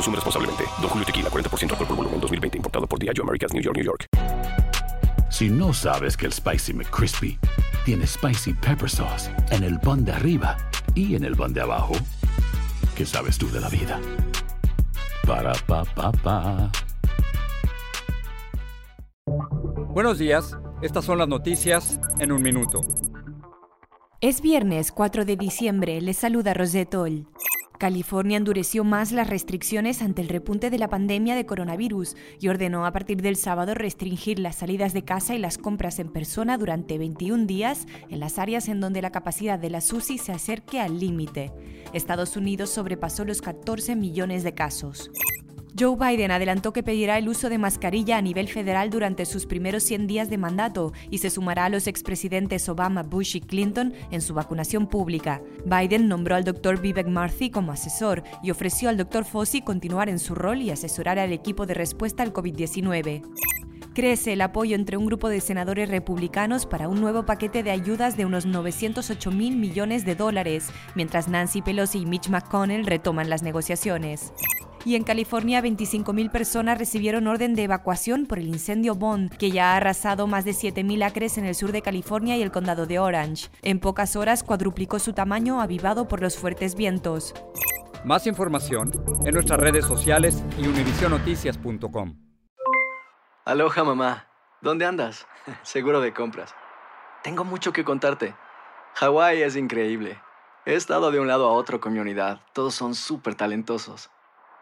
Consume responsablemente. Don Julio Tequila, 40% alcohol por volumen, 2020. Importado por Diageo Americas, New York, New York. Si no sabes que el Spicy McCrispy tiene Spicy Pepper Sauce en el pan de arriba y en el pan de abajo, ¿qué sabes tú de la vida? Para, pa, pa, pa. Buenos días, estas son las noticias en un minuto. Es viernes 4 de diciembre, les saluda Rosetol. California endureció más las restricciones ante el repunte de la pandemia de coronavirus y ordenó a partir del sábado restringir las salidas de casa y las compras en persona durante 21 días en las áreas en donde la capacidad de la SUSI se acerque al límite. Estados Unidos sobrepasó los 14 millones de casos. Joe Biden adelantó que pedirá el uso de mascarilla a nivel federal durante sus primeros 100 días de mandato y se sumará a los expresidentes Obama, Bush y Clinton en su vacunación pública. Biden nombró al Dr. Vivek Murthy como asesor y ofreció al Dr. Fauci continuar en su rol y asesorar al equipo de respuesta al COVID-19. Crece el apoyo entre un grupo de senadores republicanos para un nuevo paquete de ayudas de unos 908 mil millones de dólares, mientras Nancy Pelosi y Mitch McConnell retoman las negociaciones. Y en California, 25.000 personas recibieron orden de evacuación por el incendio Bond, que ya ha arrasado más de 7.000 acres en el sur de California y el condado de Orange. En pocas horas cuadruplicó su tamaño, avivado por los fuertes vientos. Más información en nuestras redes sociales y univisionoticias.com. Aloha mamá. ¿Dónde andas? Seguro de compras. Tengo mucho que contarte. Hawái es increíble. He estado de un lado a otro con mi unidad. Todos son súper talentosos.